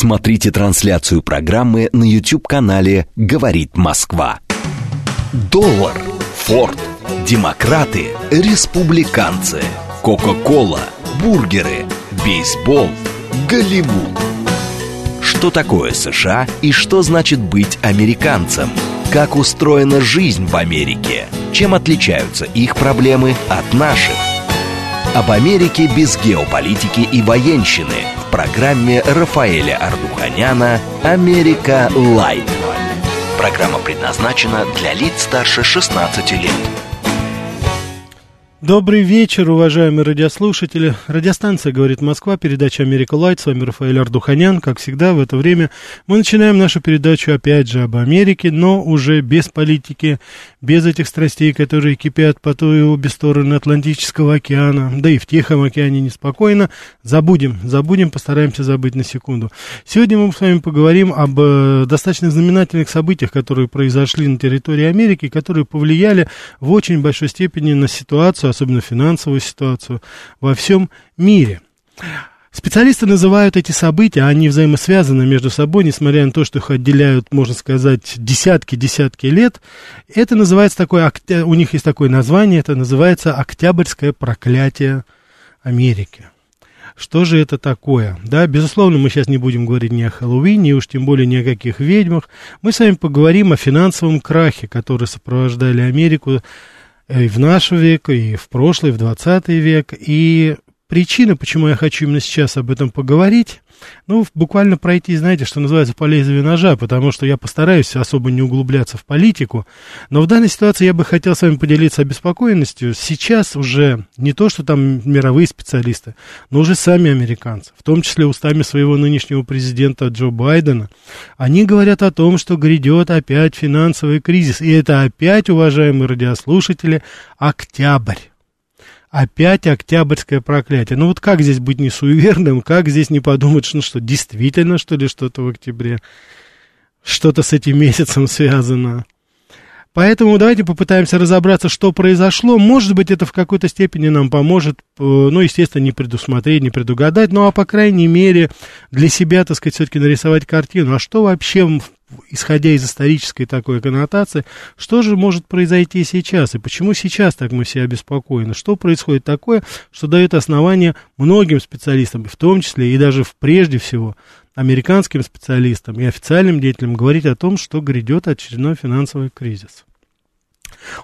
Смотрите трансляцию программы на YouTube-канале «Говорит Москва». Доллар, Форд, демократы, республиканцы, Кока-Кола, бургеры, бейсбол, Голливуд. Что такое США и что значит быть американцем? Как устроена жизнь в Америке? Чем отличаются их проблемы от наших? Об Америке без геополитики и военщины программе Рафаэля Ардуханяна «Америка Light». Программа предназначена для лиц старше 16 лет. Добрый вечер, уважаемые радиослушатели. Радиостанция «Говорит Москва», передача «Америка Light». С вами Рафаэль Ардуханян. Как всегда, в это время мы начинаем нашу передачу опять же об Америке, но уже без политики, без этих страстей, которые кипят по ту и обе стороны Атлантического океана, да и в Тихом океане неспокойно. Забудем, забудем, постараемся забыть на секунду. Сегодня мы с вами поговорим об э, достаточно знаменательных событиях, которые произошли на территории Америки, которые повлияли в очень большой степени на ситуацию, особенно финансовую ситуацию во всем мире. Специалисты называют эти события, они взаимосвязаны между собой, несмотря на то, что их отделяют, можно сказать, десятки-десятки лет. Это называется такое, у них есть такое название, это называется «Октябрьское проклятие Америки». Что же это такое? Да, безусловно, мы сейчас не будем говорить ни о Хэллоуине, уж тем более ни о каких ведьмах. Мы с вами поговорим о финансовом крахе, который сопровождали Америку и в наш век, и в прошлый, в 20 век. И причина, почему я хочу именно сейчас об этом поговорить, ну, буквально пройти, знаете, что называется, по лезвию ножа, потому что я постараюсь особо не углубляться в политику. Но в данной ситуации я бы хотел с вами поделиться обеспокоенностью. Сейчас уже не то, что там мировые специалисты, но уже сами американцы, в том числе устами своего нынешнего президента Джо Байдена, они говорят о том, что грядет опять финансовый кризис. И это опять, уважаемые радиослушатели, октябрь. Опять октябрьское проклятие. Ну вот как здесь быть не суеверным, как здесь не подумать, что, ну что действительно, что ли, что-то в октябре, что-то с этим месяцем связано. Поэтому давайте попытаемся разобраться, что произошло. Может быть, это в какой-то степени нам поможет, э, ну, естественно, не предусмотреть, не предугадать, ну, а по крайней мере для себя, так сказать, все-таки нарисовать картину. А что вообще исходя из исторической такой коннотации, что же может произойти сейчас, и почему сейчас так мы все обеспокоены, что происходит такое, что дает основание многим специалистам, в том числе и даже прежде всего американским специалистам и официальным деятелям говорить о том, что грядет очередной финансовый кризис.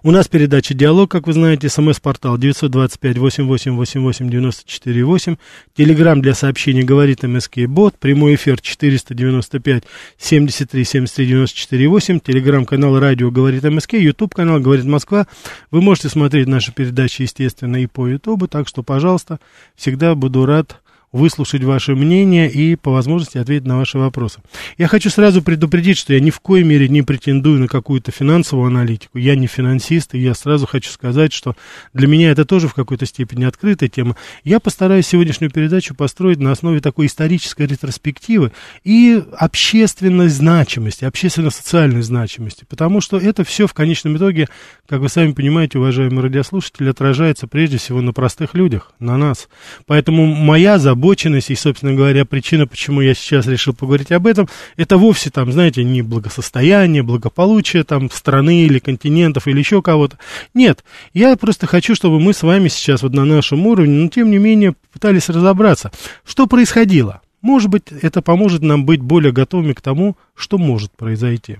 У нас передача «Диалог», как вы знаете, смс-портал 925-88-88-94-8, телеграмм для сообщений «Говорит МСК Бот», прямой эфир 495-73-73-94-8, телеграмм-канал «Радио Говорит МСК», ютуб-канал «Говорит Москва». Вы можете смотреть наши передачи, естественно, и по ютубу, так что, пожалуйста, всегда буду рад выслушать ваше мнение и по возможности ответить на ваши вопросы. Я хочу сразу предупредить, что я ни в коей мере не претендую на какую-то финансовую аналитику. Я не финансист, и я сразу хочу сказать, что для меня это тоже в какой-то степени открытая тема. Я постараюсь сегодняшнюю передачу построить на основе такой исторической ретроспективы и общественной значимости, общественно-социальной значимости, потому что это все в конечном итоге, как вы сами понимаете, уважаемые радиослушатели, отражается прежде всего на простых людях, на нас. Поэтому моя забота озабоченность, и, собственно говоря, причина, почему я сейчас решил поговорить об этом, это вовсе там, знаете, не благосостояние, благополучие там страны или континентов или еще кого-то. Нет, я просто хочу, чтобы мы с вами сейчас вот на нашем уровне, но тем не менее пытались разобраться, что происходило. Может быть, это поможет нам быть более готовыми к тому, что может произойти.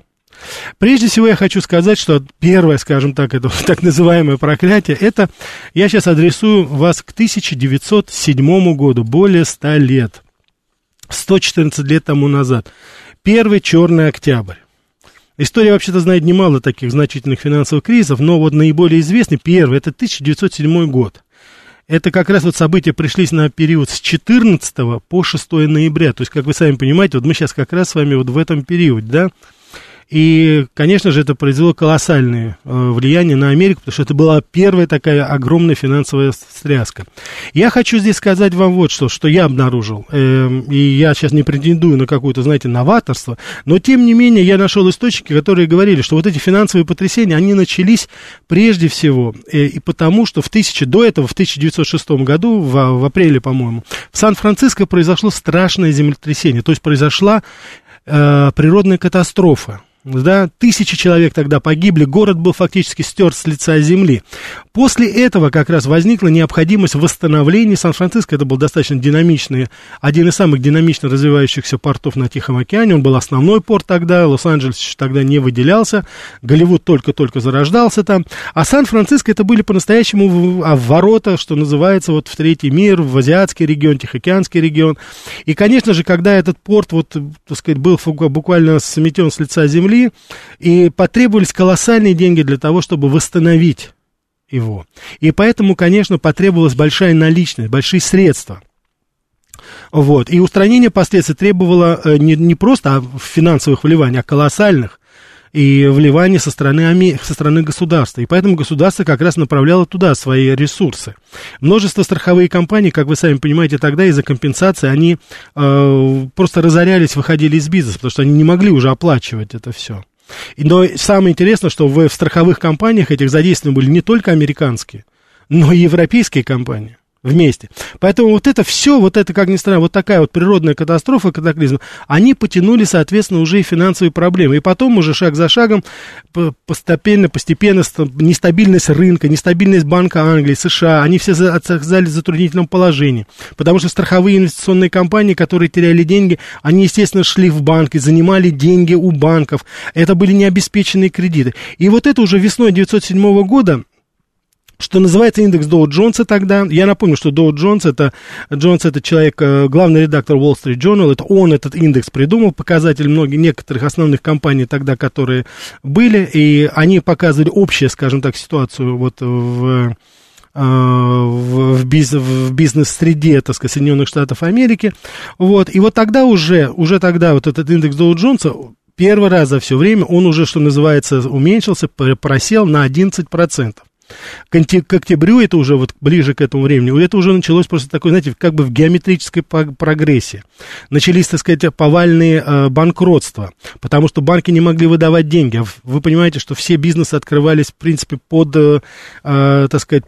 Прежде всего я хочу сказать, что первое, скажем так, это так называемое проклятие, это я сейчас адресую вас к 1907 году, более 100 лет, 114 лет тому назад. Первый черный октябрь. История вообще-то знает немало таких значительных финансовых кризисов, но вот наиболее известный первый, это 1907 год. Это как раз вот события пришлись на период с 14 по 6 ноября. То есть, как вы сами понимаете, вот мы сейчас как раз с вами вот в этом периоде, да, И, конечно же, это произвело колоссальное э, влияние на Америку, потому что это была первая такая огромная финансовая стряска. Я хочу здесь сказать вам вот что, что я обнаружил. Э, и я сейчас не претендую на какое-то, знаете, новаторство, но, тем не менее, я нашел источники, которые говорили, что вот эти финансовые потрясения, они начались прежде всего э, и потому, что в тысячи, до этого, в 1906 году, в, в апреле, по-моему, в Сан-Франциско произошло страшное землетрясение, то есть произошла э, природная катастрофа да, тысячи человек тогда погибли, город был фактически стерт с лица земли. После этого как раз возникла необходимость восстановления Сан-Франциско, это был достаточно динамичный, один из самых динамично развивающихся портов на Тихом океане, он был основной порт тогда, Лос-Анджелес еще тогда не выделялся, Голливуд только-только зарождался там, а Сан-Франциско это были по-настоящему а ворота, что называется, вот в третий мир, в азиатский регион, Тихоокеанский регион, и, конечно же, когда этот порт, вот, так сказать, был буквально сметен с лица земли, земли, и потребовались колоссальные деньги для того, чтобы восстановить его. И поэтому, конечно, потребовалась большая наличность, большие средства. Вот. И устранение последствий требовало э, не, не просто финансовых вливаний, а колоссальных и вливания со стороны, со стороны государства. И поэтому государство как раз направляло туда свои ресурсы. Множество страховых компаний, как вы сами понимаете, тогда из-за компенсации они э, просто разорялись, выходили из бизнеса, потому что они не могли уже оплачивать это все. Но самое интересное, что в, в страховых компаниях этих задействованы были не только американские, но и европейские компании вместе. Поэтому вот это все, вот это, как ни странно, вот такая вот природная катастрофа, катаклизм, они потянули, соответственно, уже и финансовые проблемы. И потом уже шаг за шагом постепенно, постепенно нестабильность рынка, нестабильность Банка Англии, США, они все оказались в затруднительном положении. Потому что страховые инвестиционные компании, которые теряли деньги, они, естественно, шли в банки, занимали деньги у банков. Это были необеспеченные кредиты. И вот это уже весной 1907 года что называется индекс Доу Джонса тогда. Я напомню, что Доу Джонс это, Джонс это человек, э, главный редактор Wall Street Journal, это он этот индекс придумал, показатель многих, некоторых основных компаний тогда, которые были, и они показывали общую, скажем так, ситуацию вот в э, в, биз, в бизнес-среде, так сказать, Соединенных Штатов Америки, вот, и вот тогда уже, уже тогда вот этот индекс Доу Джонса первый раз за все время он уже, что называется, уменьшился, просел на 11%. К, к октябрю, это уже вот ближе к этому времени, это уже началось просто такое, знаете, как бы в геометрической прогрессии. Начались, так сказать, повальные э, банкротства, потому что банки не могли выдавать деньги. А вы понимаете, что все бизнесы открывались, в принципе, под, э, э, так сказать,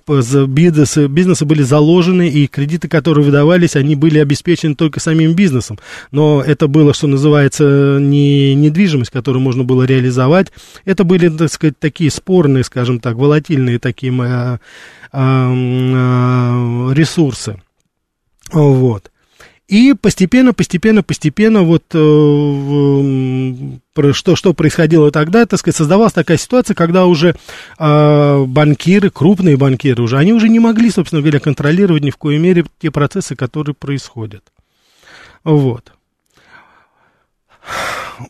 бизнесы, бизнесы были заложены, и кредиты, которые выдавались, они были обеспечены только самим бизнесом. Но это было, что называется, не недвижимость, которую можно было реализовать. Это были, так сказать, такие спорные, скажем так, волатильные такие э, э, ресурсы. Вот. И постепенно, постепенно, постепенно, вот э, что, что происходило тогда, так сказать, создавалась такая ситуация, когда уже э, банкиры, крупные банкиры уже, они уже не могли, собственно говоря, контролировать ни в коей мере те процессы, которые происходят. Вот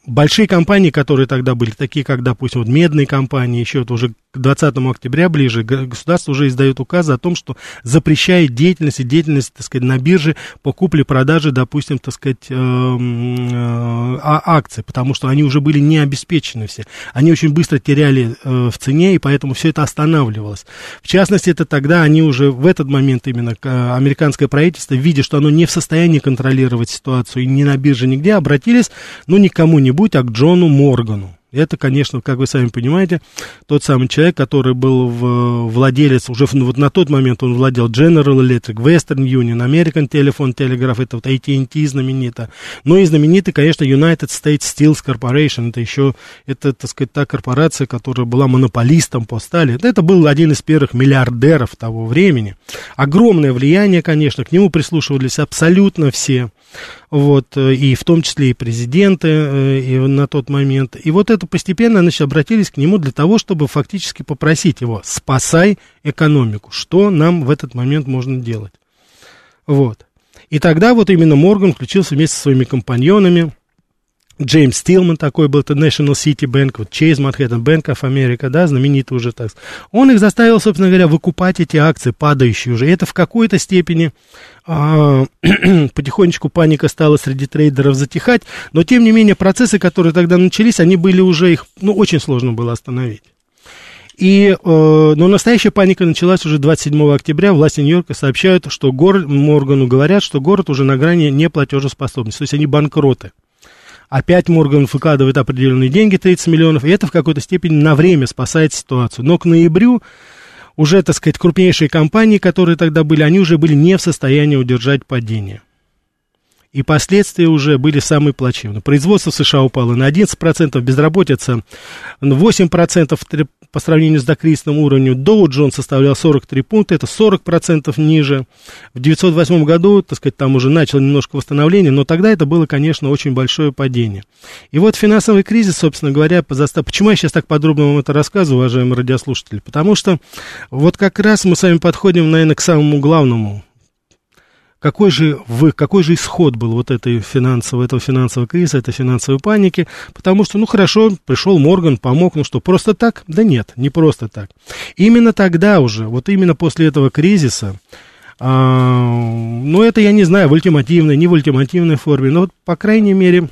большие компании, которые тогда были, такие как, допустим, вот медные компании, еще вот уже к 20 октября ближе, государство уже издает указ о том, что запрещает деятельность и деятельность, так сказать, на бирже по купле-продаже, допустим, так сказать, э, э, акций, потому что они уже были не обеспечены все. Они очень быстро теряли э, в цене, и поэтому все это останавливалось. В частности, это тогда они уже в этот момент именно американское правительство, видя, что оно не в состоянии контролировать ситуацию и ни на бирже, нигде, обратились, ну, никому кому-нибудь, а к Джону Моргану. Это, конечно, как вы сами понимаете, тот самый человек, который был в, владелец, уже вот на тот момент он владел General Electric, Western Union, American Telephone Telegraph, это вот AT&T знаменито. Ну и знаменитый, конечно, United States Steel Corporation, это еще, это, так сказать, та корпорация, которая была монополистом по стали. Это был один из первых миллиардеров того времени. Огромное влияние, конечно, к нему прислушивались абсолютно все вот, э, и в том числе и президенты э, и на тот момент. И вот это постепенно, значит, обратились к нему для того, чтобы фактически попросить его, спасай экономику, что нам в этот момент можно делать. Вот. И тогда вот именно Морган включился вместе со своими компаньонами Джеймс Стилман такой был, это National City Bank, вот Chase Manhattan Bank of America, да, знаменитый уже так. Он их заставил, собственно говоря, выкупать эти акции, падающие уже. Это в какой-то степени а, потихонечку паника стала среди трейдеров затихать, но тем не менее процессы, которые тогда начались, они были уже их, ну, очень сложно было остановить. И, э, но настоящая паника началась уже 27 октября. Власти Нью-Йорка сообщают, что город, Моргану говорят, что город уже на грани неплатежеспособности, то есть они банкроты. Опять Морган выкладывает определенные деньги, 30 миллионов, и это в какой-то степени на время спасает ситуацию. Но к ноябрю уже, так сказать, крупнейшие компании, которые тогда были, они уже были не в состоянии удержать падение. И последствия уже были самые плачевные. Производство в США упало на 11%, безработица 8% по сравнению с докризисным уровнем. Доу Джон составлял 43 пункта, это 40% ниже. В 1908 году, так сказать, там уже начало немножко восстановление, но тогда это было, конечно, очень большое падение. И вот финансовый кризис, собственно говоря, застав... почему я сейчас так подробно вам это рассказываю, уважаемые радиослушатели? Потому что вот как раз мы с вами подходим, наверное, к самому главному какой же, вы, какой же исход был вот этой финансового, этого финансового кризиса, этой финансовой паники, потому что, ну, хорошо, пришел Морган, помог, ну что, просто так? Да нет, не просто так. Именно тогда уже, вот именно после этого кризиса, а, ну, это, я не знаю, в ультимативной, не в ультимативной форме, но вот, по крайней мере,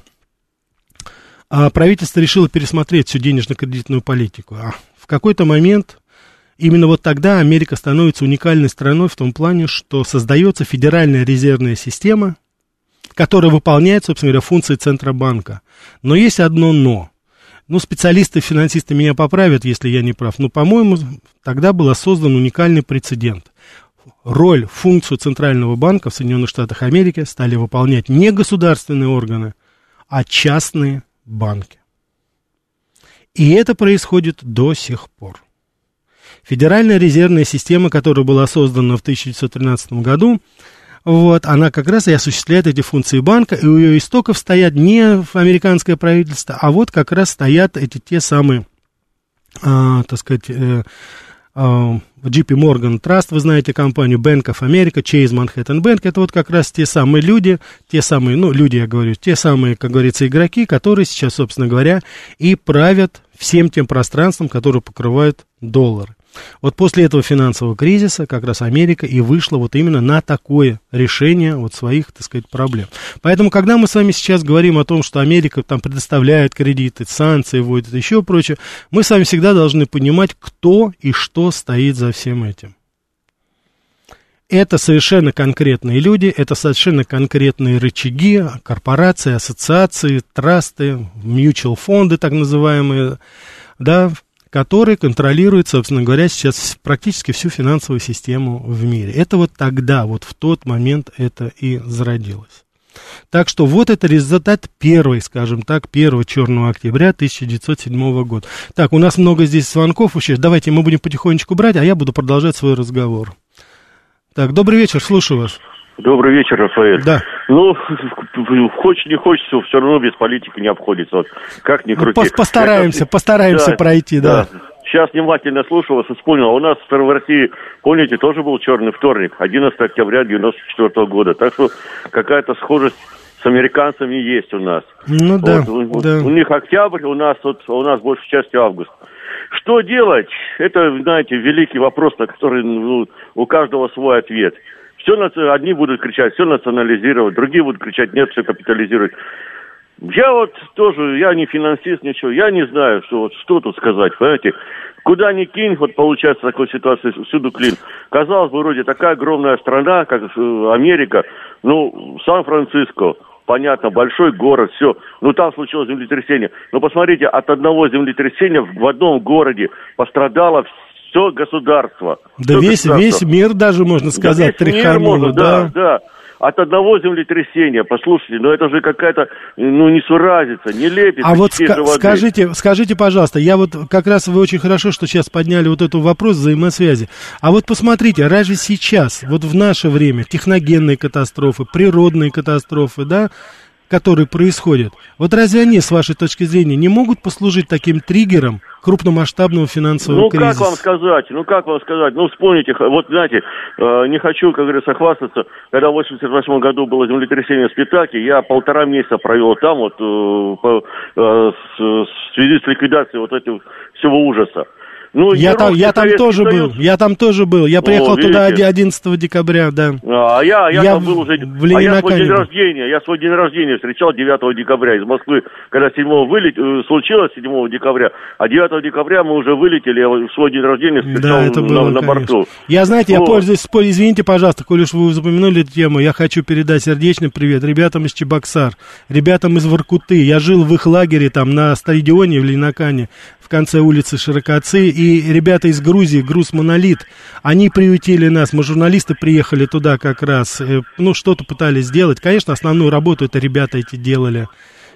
а, правительство решило пересмотреть всю денежно-кредитную политику. А в какой-то момент Именно вот тогда Америка становится уникальной страной в том плане, что создается федеральная резервная система, которая выполняет, собственно говоря, функции Центробанка. Но есть одно «но». Ну, специалисты, финансисты меня поправят, если я не прав. Но, по-моему, тогда был создан уникальный прецедент. Роль, функцию Центрального банка в Соединенных Штатах Америки стали выполнять не государственные органы, а частные банки. И это происходит до сих пор. Федеральная резервная система, которая была создана в 1913 году, вот, она как раз и осуществляет эти функции банка, и у ее истоков стоят не американское правительство, а вот как раз стоят эти те самые, а, так сказать, э, JP Morgan Trust, вы знаете компанию Bank of America, Chase Manhattan Bank, это вот как раз те самые люди, те самые, ну, люди, я говорю, те самые, как говорится, игроки, которые сейчас, собственно говоря, и правят всем тем пространством, которое покрывает доллары. Вот после этого финансового кризиса как раз Америка и вышла вот именно на такое решение вот своих, так сказать, проблем. Поэтому, когда мы с вами сейчас говорим о том, что Америка там предоставляет кредиты, санкции вводит, еще прочее, мы с вами всегда должны понимать, кто и что стоит за всем этим. Это совершенно конкретные люди, это совершенно конкретные рычаги, корпорации, ассоциации, трасты, mutual фонды так называемые, да, который контролирует, собственно говоря, сейчас практически всю финансовую систему в мире. Это вот тогда, вот в тот момент это и зародилось. Так что вот это результат первый, скажем так, 1 черного октября 1907 года. Так, у нас много здесь звонков еще. Давайте мы будем потихонечку брать, а я буду продолжать свой разговор. Так, добрый вечер, слушаю вас. Добрый вечер, Рафаэль. Да. Ну, хочешь не хочется, все равно без политики не обходится. Вот, как ни ну, крути. Ну, постараемся, Я, постараемся да, пройти, да. да. Сейчас внимательно слушал вас вспомнил. У нас в России, помните, тоже был черный вторник, 11 октября 94 года. Так что какая-то схожесть с американцами есть у нас. Ну да, вот, да. У них октябрь, у нас вот у нас большей части август. Что делать? Это, знаете, великий вопрос, на который ну, у каждого свой ответ. Все, одни будут кричать, все национализировать, другие будут кричать, нет, все капитализировать. Я вот тоже, я не финансист, ничего, я не знаю, что, вот, что тут сказать, понимаете. Куда ни кинь, вот получается такой ситуация, всюду клин. Казалось бы, вроде такая огромная страна, как э, Америка, ну, Сан-Франциско, понятно, большой город, все. Ну, там случилось землетрясение. Но посмотрите, от одного землетрясения в одном городе пострадало все государство. Да все весь, весь мир даже, можно сказать, да, тряхануло, да? Да, да. От одного землетрясения, послушайте, ну это же какая-то, ну, не суразица, не лепится. А вот ска- скажите, скажите, пожалуйста, я вот как раз вы очень хорошо, что сейчас подняли вот этот вопрос взаимосвязи. А вот посмотрите, разве сейчас, вот в наше время, техногенные катастрофы, природные катастрофы, да, которые происходят, вот разве они, с вашей точки зрения, не могут послужить таким триггером крупномасштабного финансового ну, кризиса? Ну, как вам сказать? Ну, как вам сказать? Ну, вспомните, вот, знаете, э, не хочу, как говорится, хвастаться, когда в 88 году было землетрясение в Спитаке, я полтора месяца провел там, вот, э, по, э, в связи с ликвидацией вот этого всего ужаса. Ну, я там, я там тоже Союз. был, я там тоже был. Я приехал О, туда 11 декабря, да. А я, я, я там был уже, в а я свой день рождения, я свой день рождения встречал 9 декабря из Москвы, когда 7 вылет, э, случилось 7 декабря, а 9 декабря мы уже вылетели, я в свой день рождения встречал да, это было, на, на борту. Я, знаете, вот. я пользуюсь, извините, пожалуйста, коль уж вы запомянули эту тему, я хочу передать сердечный привет ребятам из Чебоксар, ребятам из Воркуты. Я жил в их лагере там на стадионе в Ленакане в конце улицы Широкоцы, и ребята из Грузии, Груз Монолит, они приютили нас, мы журналисты приехали туда как раз, э, ну, что-то пытались сделать. Конечно, основную работу это ребята эти делали.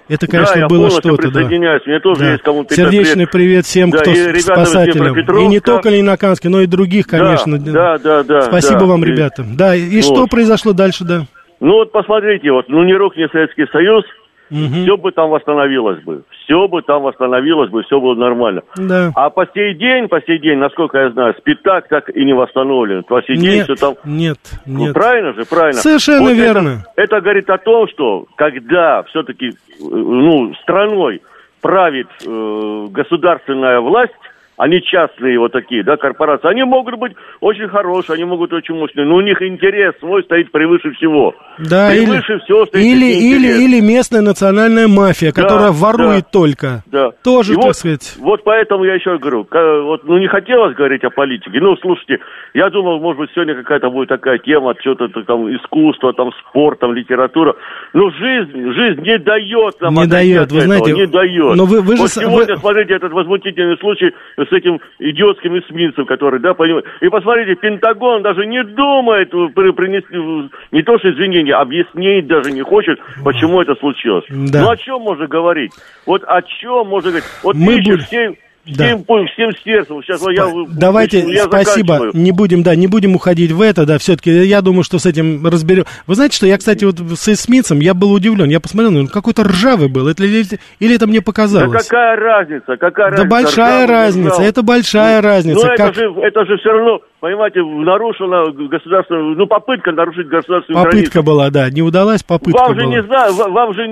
Это, конечно, да, было что-то, да. Мне тоже да. есть кому Сердечный привет, привет всем, да, кто и спасателям. И не только Леноканске, но и других, конечно. Да, да, да. Спасибо да, вам, и... ребята. Да, и вот. что произошло дальше, да? Ну вот посмотрите, вот, ну ни рук, ни Советский Союз, угу. все бы там восстановилось бы. Все бы там восстановилось бы, все было нормально. Да. А по сей день, по сей день, насколько я знаю, спитак так и не восстановлен. По сей день нет, все там... Нет, ну, нет. правильно же, правильно. Совершенно вот верно. Это, это говорит о том, что когда все-таки ну, страной правит э, государственная власть, они частные вот такие, да, корпорации, они могут быть очень хорошие, они могут очень мощные, но у них интерес свой стоит превыше всего. Да, превыше или, всего стоит или, или, или местная национальная мафия, которая да, ворует да, только. Да. Тоже, И так вот, сказать. Вот поэтому я еще говорю, вот, ну не хотелось говорить о политике. Ну, слушайте, я думал, может быть, сегодня какая-то будет такая тема, что-то там искусство, там спорт, там литература. Но жизнь, жизнь не дает нам Не дает, вы этого, знаете. Не дает. Но вы, вы вот же... сегодня, вы... смотрите, этот возмутительный случай с этим идиотским эсминцем, который, да, понимаете. И посмотрите, Пентагон даже не думает принести, не то что извинения, объяснить даже не хочет, почему это случилось. Да. Ну о чем можно говорить? Вот о чем можно говорить? Вот Мы ищешь будем... все да. Всем, всем сердцем. Сейчас я, Давайте, я спасибо. Не будем, да, не будем уходить в это, да, все-таки я думаю, что с этим разберем. Вы знаете, что я, кстати, вот с Эсмитцем, я был удивлен. Я посмотрел, он какой-то ржавый был. Это, или, или это мне показалось? Да какая разница? Какая да разница? большая ржавый, разница, ржавый. это большая ну, разница. Ну, как... это, же, это же все равно, понимаете, нарушила государственную, ну, попытка нарушить государственную Попытка границу. была, да, не удалась попытка Вам же была. не знаю, вам же,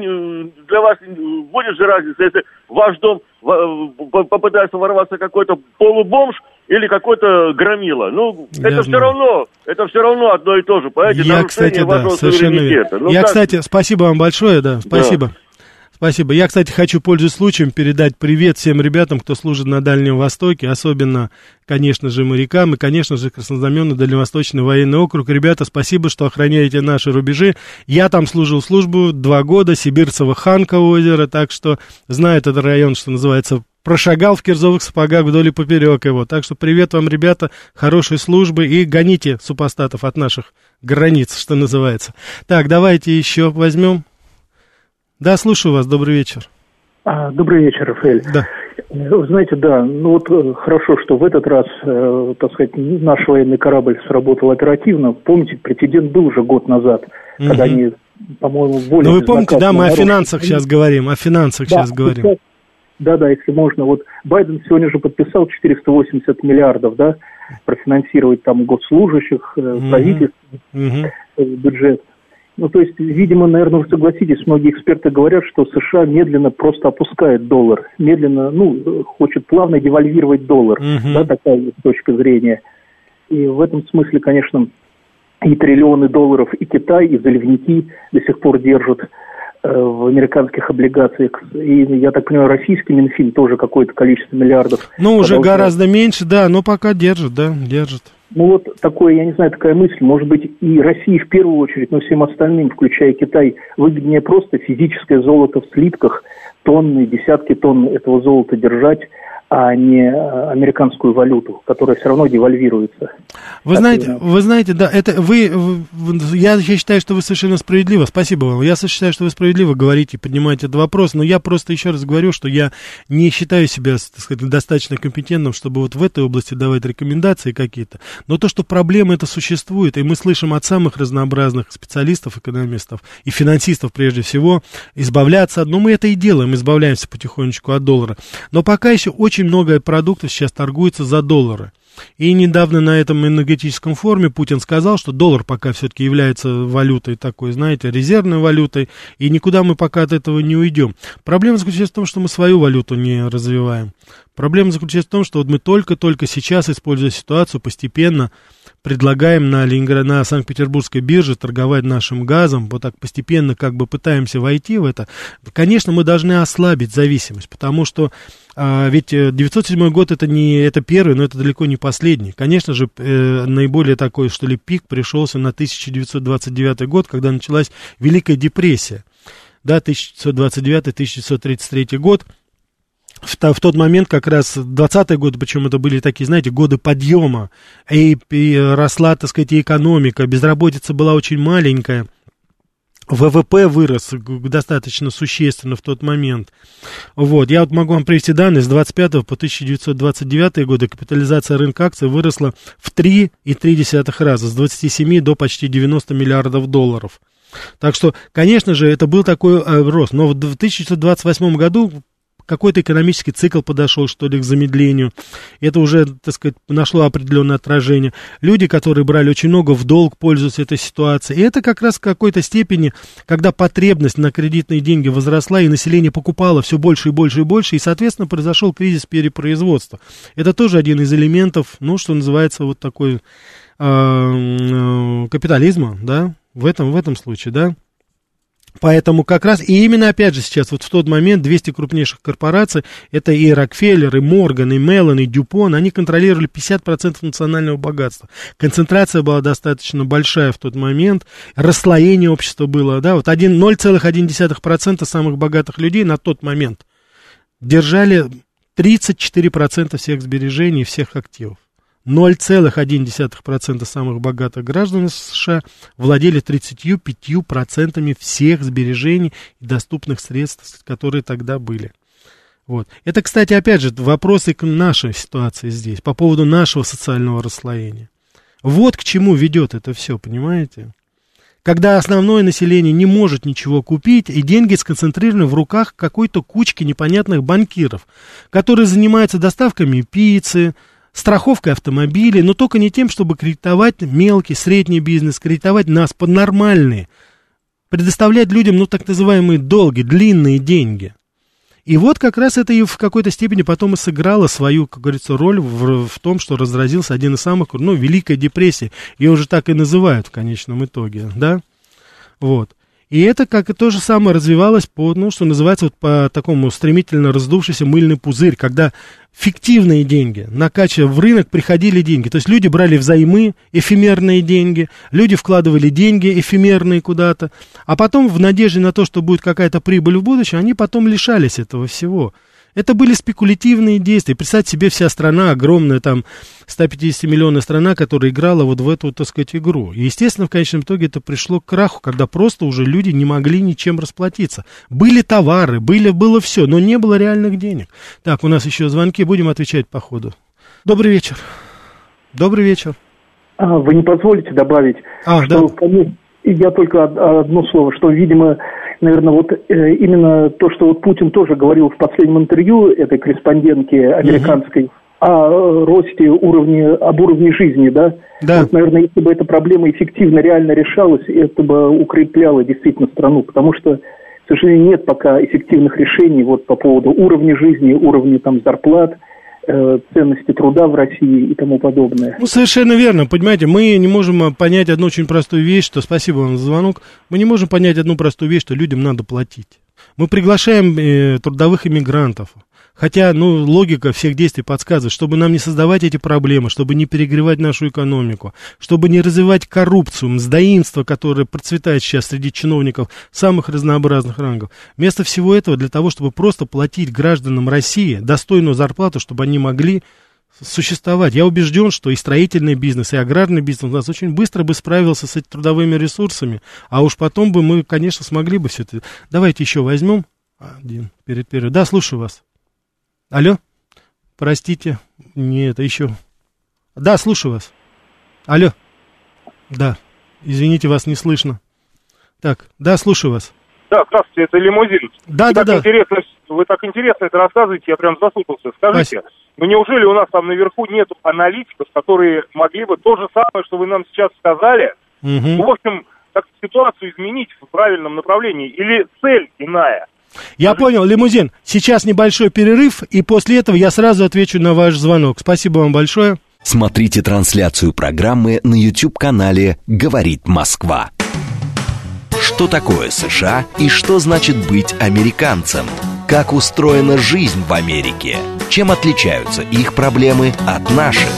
для вас будет же разница, если ваш дом попытается ворваться какой-то полубомж или какой-то громила. Ну, Я это знаю. все равно, это все равно одно и то же. Понимаете, Я, кстати, да, совершенно верно. Ну, Я, как... кстати, спасибо вам большое, да, спасибо. Да. Спасибо. Я, кстати, хочу, пользуясь случаем, передать привет всем ребятам, кто служит на Дальнем Востоке, особенно, конечно же, морякам и, конечно же, Краснознаменный Дальневосточный военный округ. Ребята, спасибо, что охраняете наши рубежи. Я там служил службу два года, Сибирцево-Ханково озеро, так что знаю этот район, что называется, прошагал в кирзовых сапогах вдоль и поперек его. Так что привет вам, ребята, хорошей службы и гоните супостатов от наших границ, что называется. Так, давайте еще возьмем. Да, слушаю вас, добрый вечер. А, добрый вечер, Рафаэль. Да. Вы знаете, да, ну вот э, хорошо, что в этот раз, э, так сказать, наш военный корабль сработал оперативно. Помните, прецедент был уже год назад, угу. когда они, по-моему, более... Ну вы помните, да, мы о финансах сейчас говорим, о финансах да, сейчас говорим. Да, да, если можно. Вот Байден сегодня же подписал 480 миллиардов, да, профинансировать там госслужащих, угу. правительство, угу. бюджет. Ну, то есть, видимо, наверное, вы согласитесь, многие эксперты говорят, что США медленно просто опускает доллар, медленно, ну, хочет плавно девальвировать доллар, uh-huh. да, такая точка зрения. И в этом смысле, конечно, и триллионы долларов и Китай, и заливники до сих пор держат э, в американских облигациях. И, я так понимаю, российский Минфин тоже какое-то количество миллиардов. Ну, уже гораздо меньше, да, но пока держит, да, держит. Ну вот такое, я не знаю, такая мысль, может быть, и России в первую очередь, но всем остальным, включая Китай, выгоднее просто физическое золото в слитках, тонны, десятки тонн этого золота держать, а не э, американскую валюту, которая все равно девальвируется. Вы знаете, вы знаете, да, это вы, я, я считаю, что вы совершенно справедливо, спасибо вам, я считаю, что вы справедливо говорите, поднимаете этот вопрос, но я просто еще раз говорю, что я не считаю себя, так сказать, достаточно компетентным, чтобы вот в этой области давать рекомендации какие-то, но то, что проблема это существует, и мы слышим от самых разнообразных специалистов, экономистов и финансистов прежде всего, избавляться, но мы это и делаем, избавляемся потихонечку от доллара, но пока еще очень много продуктов сейчас торгуется за доллары. И недавно на этом энергетическом форуме Путин сказал, что доллар пока все-таки является валютой такой, знаете, резервной валютой, и никуда мы пока от этого не уйдем. Проблема заключается в том, что мы свою валюту не развиваем. Проблема заключается в том, что вот мы только-только сейчас, используя ситуацию, постепенно предлагаем на, Ленинград, на Санкт-Петербургской бирже торговать нашим газом, вот так постепенно как бы пытаемся войти в это, конечно, мы должны ослабить зависимость, потому что а, ведь 907 э, год это не это первый, но это далеко не последний. Конечно же, э, наиболее такой, что ли, пик пришелся на 1929 год, когда началась Великая депрессия. Да, 1929-1933 год – в, в тот момент как раз 20-е годы, причем это были такие, знаете, годы подъема, и, и росла, так сказать, экономика, безработица была очень маленькая, ВВП вырос достаточно существенно в тот момент. Вот, я вот могу вам привести данные, с 25 по 1929 годы капитализация рынка акций выросла в 3,3 раза, с 27 до почти 90 миллиардов долларов. Так что, конечно же, это был такой э, рост. Но в 1928 году какой-то экономический цикл подошел, что ли, к замедлению. Это уже, так сказать, нашло определенное отражение. Люди, которые брали очень много в долг, пользуются этой ситуацией. И это как раз в какой-то степени, когда потребность на кредитные деньги возросла, и население покупало все больше и больше и больше, и, соответственно, произошел кризис перепроизводства. Это тоже один из элементов, ну, что называется, вот такой э, э, капитализма, да, в этом, в этом случае, да. Поэтому как раз, и именно опять же сейчас, вот в тот момент 200 крупнейших корпораций, это и Рокфеллер, и Морган, и Меллон, и Дюпон, они контролировали 50% национального богатства. Концентрация была достаточно большая в тот момент, расслоение общества было, да, вот 0,1% самых богатых людей на тот момент держали 34% всех сбережений всех активов. 0,1% самых богатых граждан США владели 35% всех сбережений и доступных средств, которые тогда были. Вот. Это, кстати, опять же, вопросы к нашей ситуации здесь, по поводу нашего социального расслоения. Вот к чему ведет это все, понимаете? Когда основное население не может ничего купить, и деньги сконцентрированы в руках какой-то кучки непонятных банкиров, которые занимаются доставками пиццы, страховкой автомобилей, но только не тем, чтобы кредитовать мелкий, средний бизнес, кредитовать нас под нормальные, предоставлять людям, ну, так называемые долги, длинные деньги. И вот как раз это и в какой-то степени потом и сыграло свою, как говорится, роль в, в том, что разразился один из самых, ну, Великая депрессия. Ее уже так и называют в конечном итоге, да? Вот. И это как и то же самое развивалось по, ну, что называется, вот по такому стремительно раздувшийся мыльный пузырь, когда фиктивные деньги, накачивая в рынок, приходили деньги. То есть люди брали взаймы, эфемерные деньги, люди вкладывали деньги эфемерные куда-то, а потом в надежде на то, что будет какая-то прибыль в будущем, они потом лишались этого всего. Это были спекулятивные действия. Представьте себе вся страна, огромная там 150-миллионная страна, которая играла вот в эту, так сказать, игру. И, естественно, в конечном итоге это пришло к краху, когда просто уже люди не могли ничем расплатиться. Были товары, были, было все, но не было реальных денег. Так, у нас еще звонки, будем отвечать по ходу. Добрый вечер. Добрый вечер. А, вы не позволите добавить, а, что, да. я только одно слово, что, видимо, наверное, вот э, именно то, что вот Путин тоже говорил в последнем интервью этой корреспондентке американской, угу. о росте уровня, об уровне жизни, да? Да. Вот, наверное, если бы эта проблема эффективно, реально решалась, это бы укрепляло действительно страну, потому что, к сожалению, нет пока эффективных решений вот по поводу уровня жизни, уровня там зарплат – Э, ценности труда в России и тому подобное. Ну, совершенно верно. Понимаете, мы не можем э, понять одну очень простую вещь, что, спасибо вам за звонок, мы не можем понять одну простую вещь, что людям надо платить. Мы приглашаем э, трудовых иммигрантов, Хотя, ну, логика всех действий подсказывает, чтобы нам не создавать эти проблемы, чтобы не перегревать нашу экономику, чтобы не развивать коррупцию, мздоимство, которое процветает сейчас среди чиновников самых разнообразных рангов. Вместо всего этого, для того, чтобы просто платить гражданам России достойную зарплату, чтобы они могли существовать. Я убежден, что и строительный бизнес, и аграрный бизнес у нас очень быстро бы справился с этими трудовыми ресурсами, а уж потом бы мы, конечно, смогли бы все это. Давайте еще возьмем один перед первым. Да, слушаю вас. Алло? Простите, не это еще. Да, слушаю вас. Алло. Да, извините, вас не слышно. Так, да, слушаю вас. Да, здравствуйте, это лимузин. Да, вы да, да. Интересно, вы так интересно это рассказываете, я прям заслушался. Скажите, Спасибо. ну неужели у нас там наверху нет аналитиков, которые могли бы то же самое, что вы нам сейчас сказали, ну, в общем, как ситуацию изменить в правильном направлении? Или цель иная? Я понял, лимузин. Сейчас небольшой перерыв, и после этого я сразу отвечу на ваш звонок. Спасибо вам большое. Смотрите трансляцию программы на YouTube-канале «Говорит Москва». Что такое США и что значит быть американцем? Как устроена жизнь в Америке? Чем отличаются их проблемы от наших?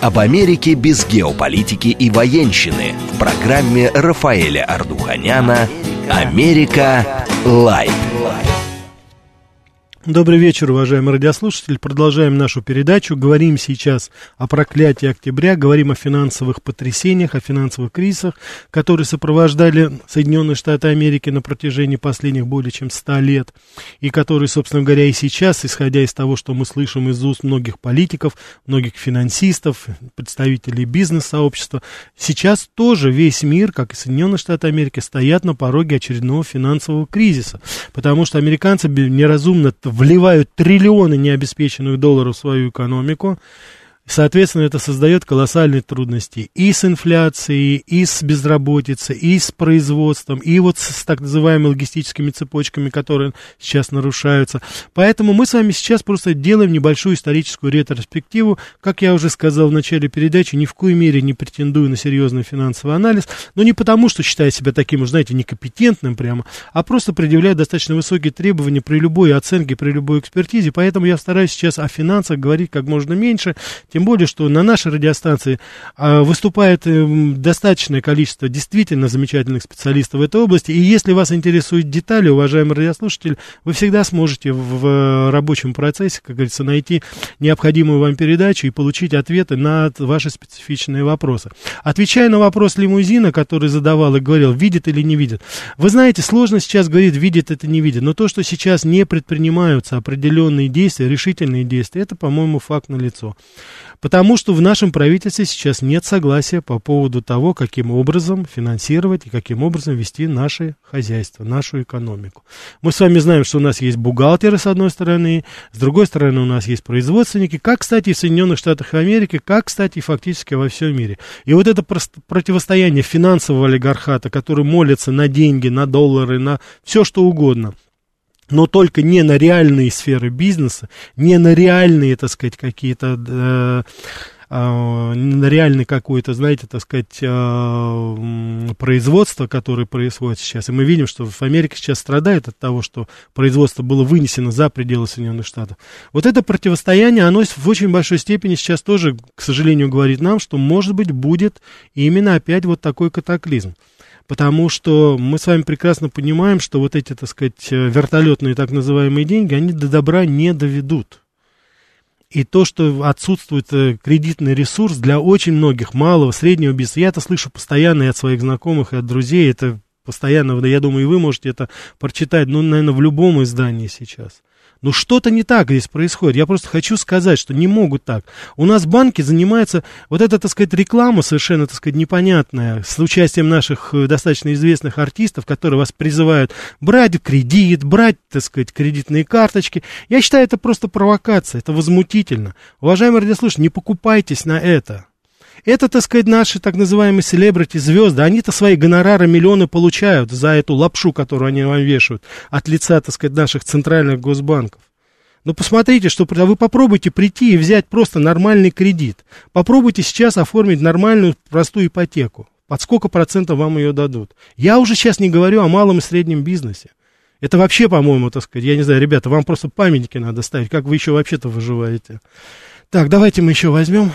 Об Америке без геополитики и военщины в программе Рафаэля Ардуханяна «Америка. Лайв». Добрый вечер, уважаемые радиослушатели. Продолжаем нашу передачу. Говорим сейчас о проклятии октября, говорим о финансовых потрясениях, о финансовых кризисах, которые сопровождали Соединенные Штаты Америки на протяжении последних более чем 100 лет, и которые, собственно говоря, и сейчас, исходя из того, что мы слышим из уст многих политиков, многих финансистов, представителей бизнес-сообщества, сейчас тоже весь мир, как и Соединенные Штаты Америки, стоят на пороге очередного финансового кризиса, потому что американцы неразумно вливают триллионы необеспеченных долларов в свою экономику, Соответственно, это создает колоссальные трудности и с инфляцией, и с безработицей, и с производством, и вот с так называемыми логистическими цепочками, которые сейчас нарушаются. Поэтому мы с вами сейчас просто делаем небольшую историческую ретроспективу. Как я уже сказал в начале передачи, ни в коей мере не претендую на серьезный финансовый анализ, но не потому, что считаю себя таким, знаете, некомпетентным прямо, а просто предъявляю достаточно высокие требования при любой оценке, при любой экспертизе. Поэтому я стараюсь сейчас о финансах говорить как можно меньше, тем более, что на нашей радиостанции а, выступает э, достаточное количество действительно замечательных специалистов в этой области. И если вас интересуют детали, уважаемый радиослушатель, вы всегда сможете в, в рабочем процессе, как говорится, найти необходимую вам передачу и получить ответы на ваши специфичные вопросы. Отвечая на вопрос лимузина, который задавал и говорил, видит или не видит. Вы знаете, сложно сейчас говорить, видит это, не видит. Но то, что сейчас не предпринимаются определенные действия, решительные действия, это, по-моему, факт налицо. Потому что в нашем правительстве сейчас нет согласия по поводу того, каким образом финансировать и каким образом вести наше хозяйство, нашу экономику. Мы с вами знаем, что у нас есть бухгалтеры с одной стороны, с другой стороны у нас есть производственники, как, кстати, в Соединенных Штатах Америки, как, кстати, фактически во всем мире. И вот это противостояние финансового олигархата, который молится на деньги, на доллары, на все что угодно – но только не на реальные сферы бизнеса, не на реальные, так сказать, какие-то, э, э, на реальный какой-то, знаете, так сказать, э, производство, которое происходит сейчас. И мы видим, что в Америке сейчас страдает от того, что производство было вынесено за пределы Соединенных Штатов. Вот это противостояние, оно в очень большой степени сейчас тоже, к сожалению, говорит нам, что, может быть, будет именно опять вот такой катаклизм потому что мы с вами прекрасно понимаем, что вот эти, так сказать, вертолетные так называемые деньги, они до добра не доведут. И то, что отсутствует кредитный ресурс для очень многих малого, среднего бизнеса, я это слышу постоянно и от своих знакомых, и от друзей, это постоянно, я думаю, и вы можете это прочитать, ну, наверное, в любом издании сейчас. Ну что-то не так здесь происходит. Я просто хочу сказать, что не могут так. У нас банки занимаются, вот эта, так сказать, реклама совершенно, так сказать, непонятная, с участием наших достаточно известных артистов, которые вас призывают брать кредит, брать, так сказать, кредитные карточки. Я считаю, это просто провокация, это возмутительно. Уважаемые радиослушатели, не покупайтесь на это. Это, так сказать, наши так называемые селебрити звезды, они-то свои гонорары миллионы получают за эту лапшу, которую они вам вешают от лица, так сказать, наших центральных госбанков. Ну, посмотрите, что вы попробуйте прийти и взять просто нормальный кредит. Попробуйте сейчас оформить нормальную простую ипотеку. Под сколько процентов вам ее дадут? Я уже сейчас не говорю о малом и среднем бизнесе. Это вообще, по-моему, так сказать, я не знаю, ребята, вам просто памятники надо ставить, как вы еще вообще-то выживаете. Так, давайте мы еще возьмем.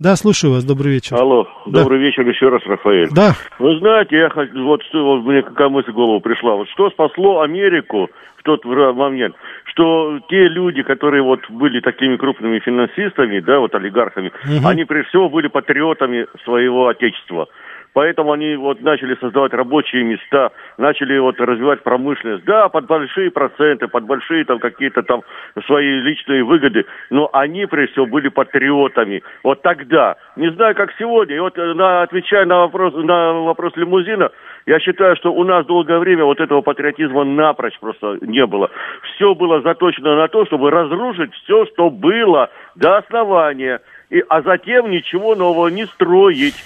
Да, слушаю вас, добрый вечер. Алло, да. добрый вечер еще раз, Рафаэль. Да. Вы знаете, я хочу, вот что вот мне какая мысль в голову пришла, вот что спасло Америку в тот момент, что те люди, которые вот были такими крупными финансистами, да, вот олигархами, угу. они прежде всего были патриотами своего отечества. Поэтому они вот начали создавать рабочие места, начали вот развивать промышленность. Да, под большие проценты, под большие там какие-то там свои личные выгоды, но они, прежде всего, были патриотами. Вот тогда. Не знаю, как сегодня. И вот э, на, отвечая на вопрос, на вопрос лимузина, я считаю, что у нас долгое время вот этого патриотизма напрочь просто не было. Все было заточено на то, чтобы разрушить все, что было до основания, и, а затем ничего нового не строить.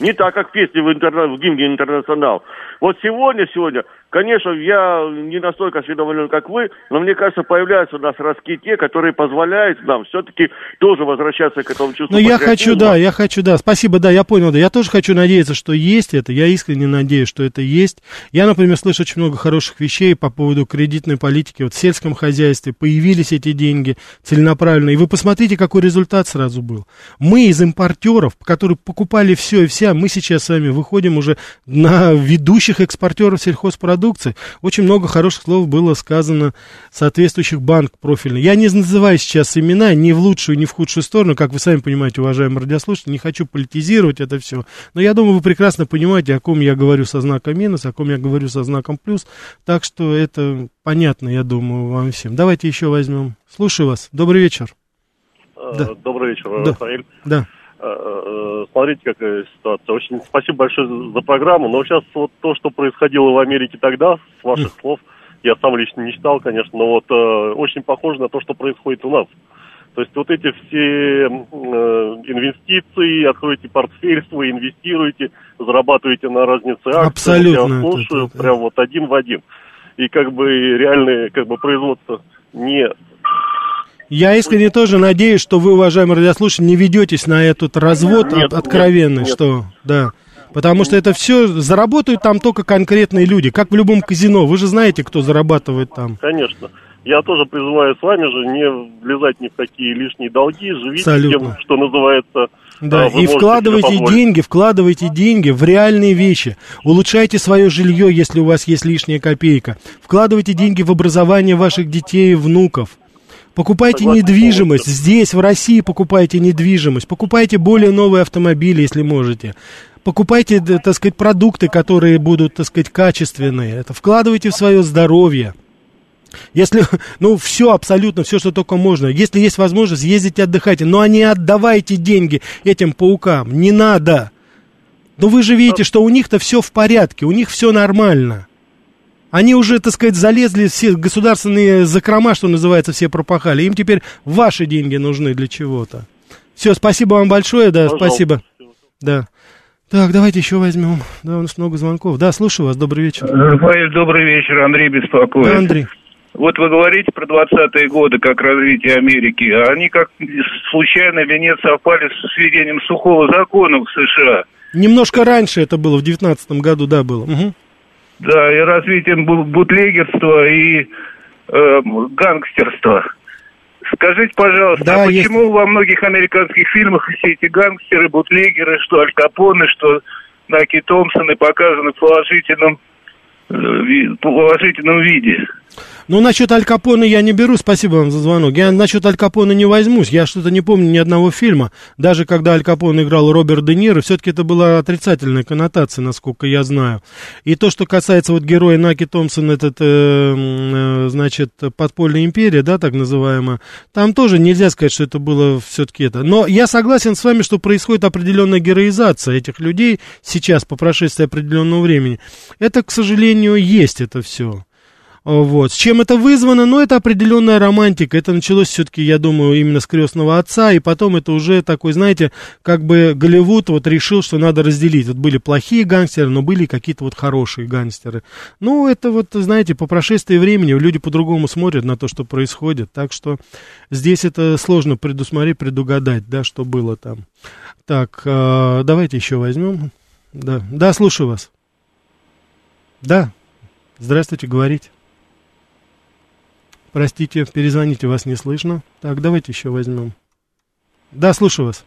Не так, как песни в, интерна... в гимне «Интернационал». Вот сегодня, сегодня Конечно, я не настолько осведомлен, как вы, но мне кажется, появляются у нас ростки те, которые позволяют нам все-таки тоже возвращаться к этому чувству. Ну, я хочу, да, я хочу, да. Спасибо, да, я понял, да. Я тоже хочу надеяться, что есть это. Я искренне надеюсь, что это есть. Я, например, слышу очень много хороших вещей по поводу кредитной политики. Вот в сельском хозяйстве появились эти деньги целенаправленно. И вы посмотрите, какой результат сразу был. Мы из импортеров, которые покупали все и вся, мы сейчас с вами выходим уже на ведущих экспортеров сельхозпродуктов продукции. Очень много хороших слов было сказано соответствующих банк профильных. Я не называю сейчас имена ни в лучшую, ни в худшую сторону, как вы сами понимаете, уважаемые радиослушатели, не хочу политизировать это все. Но я думаю, вы прекрасно понимаете, о ком я говорю со знаком минус, о ком я говорю со знаком плюс. Так что это понятно, я думаю, вам всем. Давайте еще возьмем. Слушаю вас. Добрый вечер. Э, да. Добрый вечер, да. Рафаэль. Да. Э, э, смотрите, какая ситуация. Очень спасибо большое за программу. Но сейчас вот то, что происходило в Америке тогда, с ваших слов, я сам лично не читал, конечно, но вот э, очень похоже на то, что происходит у нас. То есть вот эти все э, инвестиции, откройте портфель свой, инвестируйте, зарабатываете на разнице акций. Абсолютно. Я слушаю это, это, прям вот один в один. И как бы реальное как бы производство не я искренне тоже надеюсь, что вы, уважаемые радиослушатели, не ведетесь на этот развод нет, откровенный, нет, что, да. Потому что это все, заработают там только конкретные люди, как в любом казино. Вы же знаете, кто зарабатывает там. Конечно. Я тоже призываю с вами же не влезать ни в какие лишние долги, живите Абсолютно. тем, что называется да, а, и вкладывайте деньги, вкладывайте деньги в реальные вещи. Улучшайте свое жилье, если у вас есть лишняя копейка. Вкладывайте деньги в образование ваших детей и внуков. Покупайте Согласен недвижимость. Полностью. Здесь, в России, покупайте недвижимость. Покупайте более новые автомобили, если можете. Покупайте, так сказать, продукты, которые будут, так сказать, качественные. Это вкладывайте в свое здоровье. Если, ну, все, абсолютно, все, что только можно. Если есть возможность, ездите отдыхайте. Но не отдавайте деньги этим паукам. Не надо. Но вы же видите, что у них-то все в порядке, у них все нормально. Они уже, так сказать, залезли, все государственные закрома, что называется, все пропахали. Им теперь ваши деньги нужны для чего-то. Все, спасибо вам большое, да, Пожалуйста. спасибо. Да. Так, давайте еще возьмем. Да, у нас много звонков. Да, слушаю вас, добрый вечер. Рафаэль, добрый вечер, Андрей беспокоит. Да, Андрей. Вот вы говорите про 20-е годы, как развитие Америки. А они как случайно или нет совпали с введением сухого закона в США? Немножко раньше это было, в 19 году, да, было. Угу. Да, и развитием бутлегерства и э, гангстерства. Скажите, пожалуйста, да, а почему есть... во многих американских фильмах все эти гангстеры, бутлегеры, что Аль Капоне, что Наки Томпсоны показаны в положительном, э, положительном виде? Ну, насчет Аль Капоне я не беру, спасибо вам за звонок. Я насчет Аль Капоне не возьмусь. Я что-то не помню ни одного фильма. Даже когда Аль Капоне играл Роберт Де Ниро, все-таки это была отрицательная коннотация, насколько я знаю. И то, что касается вот героя Наки Томпсон, этот, э, э, значит, подпольная империя, да, так называемая, там тоже нельзя сказать, что это было все-таки это. Но я согласен с вами, что происходит определенная героизация этих людей сейчас, по прошествии определенного времени. Это, к сожалению, есть это все. Вот. С чем это вызвано? Ну, это определенная романтика. Это началось все-таки, я думаю, именно с крестного отца, и потом это уже такой, знаете, как бы Голливуд вот решил, что надо разделить. Вот были плохие гангстеры, но были какие-то вот хорошие гангстеры. Ну, это вот, знаете, по прошествии времени люди по-другому смотрят на то, что происходит. Так что здесь это сложно предусмотреть, предугадать, да, что было там. Так, э, давайте еще возьмем. Да, да, слушаю вас. Да, Здравствуйте, говорите. Простите, перезвоните, вас не слышно. Так, давайте еще возьмем. Да, слушаю вас.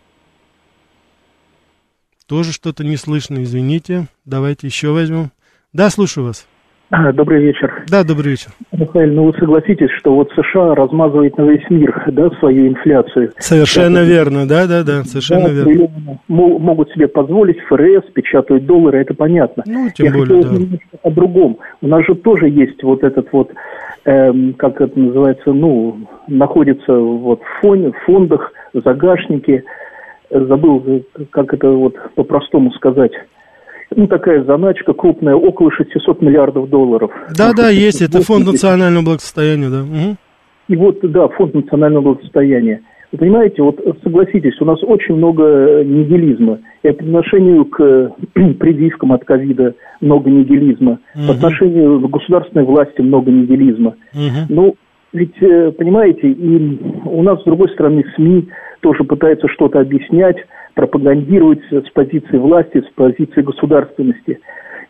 Тоже что-то не слышно, извините. Давайте еще возьмем. Да, слушаю вас. А, добрый вечер. Да, добрый вечер. Рафаэль, ну вы согласитесь, что вот США размазывает на весь мир, да, свою инфляцию. Совершенно это, верно, да, да, да, совершенно да, верно. Могут себе позволить ФРС, печатают доллары, это понятно. Ну, тем Я более, хотел да. о другом. У нас же тоже есть вот этот вот, эм, как это называется, ну, находится вот в фоне, в фондах, загашники, забыл, как это вот по-простому сказать ну, такая заначка крупная, около 600 миллиардов долларов. Да, да, есть, это фонд национального благосостояния, да. Угу. И вот, да, фонд национального благосостояния. Вы понимаете, вот согласитесь, у нас очень много нигилизма. И по отношению к прививкам от ковида много нигилизма. Угу. По отношению к государственной власти много нигилизма. Угу. Ну, ведь, э, понимаете, и у нас, с другой стороны, СМИ тоже пытаются что-то объяснять, пропагандировать с позиции власти, с позиции государственности.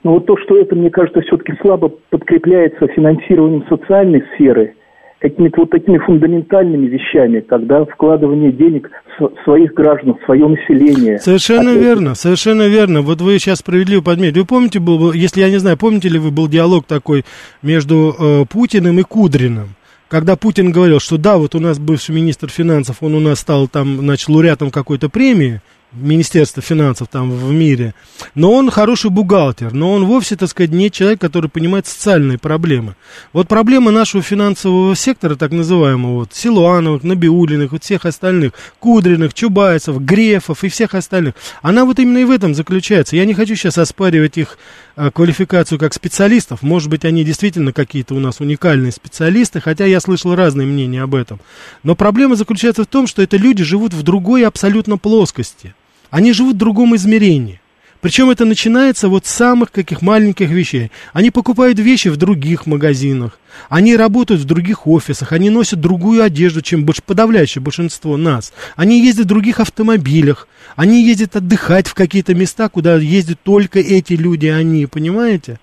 Но вот то, что это, мне кажется, все-таки слабо подкрепляется финансированием социальной сферы, какими-то вот такими фундаментальными вещами, когда вкладывание денег в своих граждан, в свое население. Совершенно а верно, совершенно верно. Вот вы сейчас справедливо подметили. Вы помните, был, если я не знаю, помните ли вы, был диалог такой между э, Путиным и Кудриным? Когда Путин говорил, что да, вот у нас бывший министр финансов, он у нас стал там, значит, лауреатом какой-то премии, Министерства финансов там в мире, но он хороший бухгалтер, но он вовсе, так сказать, не человек, который понимает социальные проблемы. Вот проблема нашего финансового сектора, так называемого, вот, Силуановых, Набиулиных, вот всех остальных, Кудриных, Чубайцев, Грефов и всех остальных, она вот именно и в этом заключается. Я не хочу сейчас оспаривать их а, квалификацию как специалистов, может быть, они действительно какие-то у нас уникальные специалисты, хотя я слышал разные мнения об этом. Но проблема заключается в том, что это люди живут в другой абсолютно плоскости. Они живут в другом измерении. Причем это начинается вот с самых каких маленьких вещей. Они покупают вещи в других магазинах, они работают в других офисах, они носят другую одежду, чем подавляющее большинство нас. Они ездят в других автомобилях, они ездят отдыхать в какие-то места, куда ездят только эти люди, они, понимаете?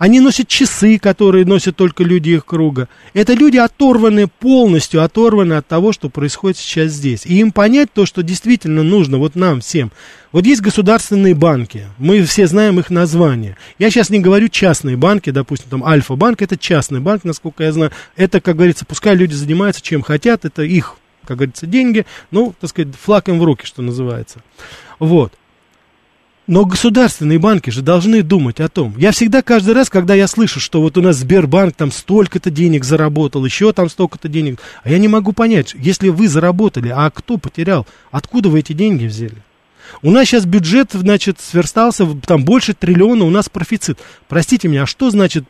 Они носят часы, которые носят только люди их круга. Это люди оторваны полностью, оторваны от того, что происходит сейчас здесь. И им понять то, что действительно нужно вот нам всем. Вот есть государственные банки, мы все знаем их название. Я сейчас не говорю частные банки, допустим, там Альфа-банк, это частный банк, насколько я знаю. Это, как говорится, пускай люди занимаются чем хотят, это их, как говорится, деньги, ну, так сказать, флаг им в руки, что называется. Вот. Но государственные банки же должны думать о том. Я всегда каждый раз, когда я слышу, что вот у нас Сбербанк там столько-то денег заработал, еще там столько-то денег, а я не могу понять, если вы заработали, а кто потерял, откуда вы эти деньги взяли? У нас сейчас бюджет, значит, сверстался, там больше триллиона, у нас профицит. Простите меня, а что значит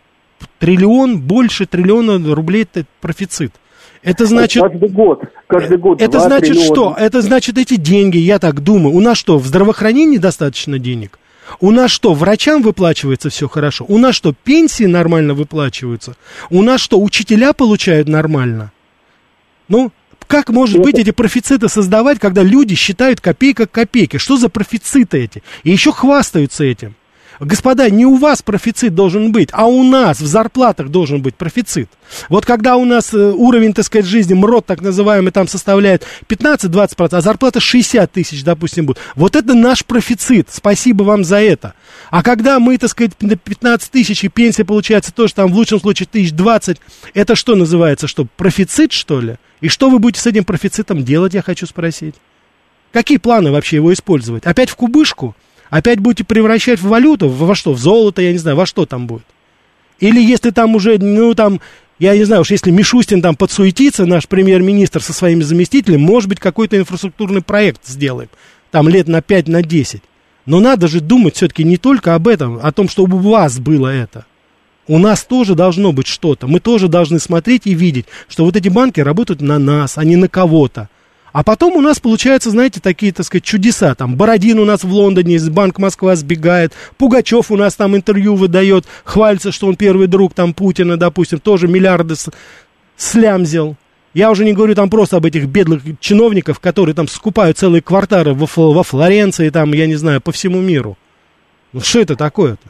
триллион, больше триллиона рублей это профицит? Это значит... Каждый год. Каждый год. Это значит триллиона. что? Это значит эти деньги, я так думаю. У нас что, в здравоохранении достаточно денег? У нас что, врачам выплачивается все хорошо? У нас что, пенсии нормально выплачиваются? У нас что, учителя получают нормально? Ну, как может быть эти профициты создавать, когда люди считают копейка к копейке? Что за профициты эти? И еще хвастаются этим. Господа, не у вас профицит должен быть, а у нас в зарплатах должен быть профицит. Вот когда у нас э, уровень, так сказать, жизни, МРОД так называемый, там составляет 15-20%, а зарплата 60 тысяч, допустим, будет. Вот это наш профицит. Спасибо вам за это. А когда мы, так сказать, на 15 тысяч, и пенсия получается тоже там в лучшем случае тысяч 20, это что называется? Что, профицит, что ли? И что вы будете с этим профицитом делать, я хочу спросить? Какие планы вообще его использовать? Опять в кубышку? Опять будете превращать в валюту? Во что? В золото, я не знаю, во что там будет? Или если там уже, ну там, я не знаю, уж если Мишустин там подсуетится, наш премьер-министр со своими заместителями, может быть, какой-то инфраструктурный проект сделаем. Там лет на 5, на 10. Но надо же думать все-таки не только об этом, о том, чтобы у вас было это. У нас тоже должно быть что-то. Мы тоже должны смотреть и видеть, что вот эти банки работают на нас, а не на кого-то. А потом у нас получаются, знаете, такие, так сказать, чудеса. Там Бородин у нас в Лондоне из Банк Москва сбегает. Пугачев у нас там интервью выдает. Хвалится, что он первый друг там Путина, допустим. Тоже миллиарды с... слямзил. Я уже не говорю там просто об этих бедных чиновников, которые там скупают целые квартары во, во Флоренции, там, я не знаю, по всему миру. Ну что это такое-то?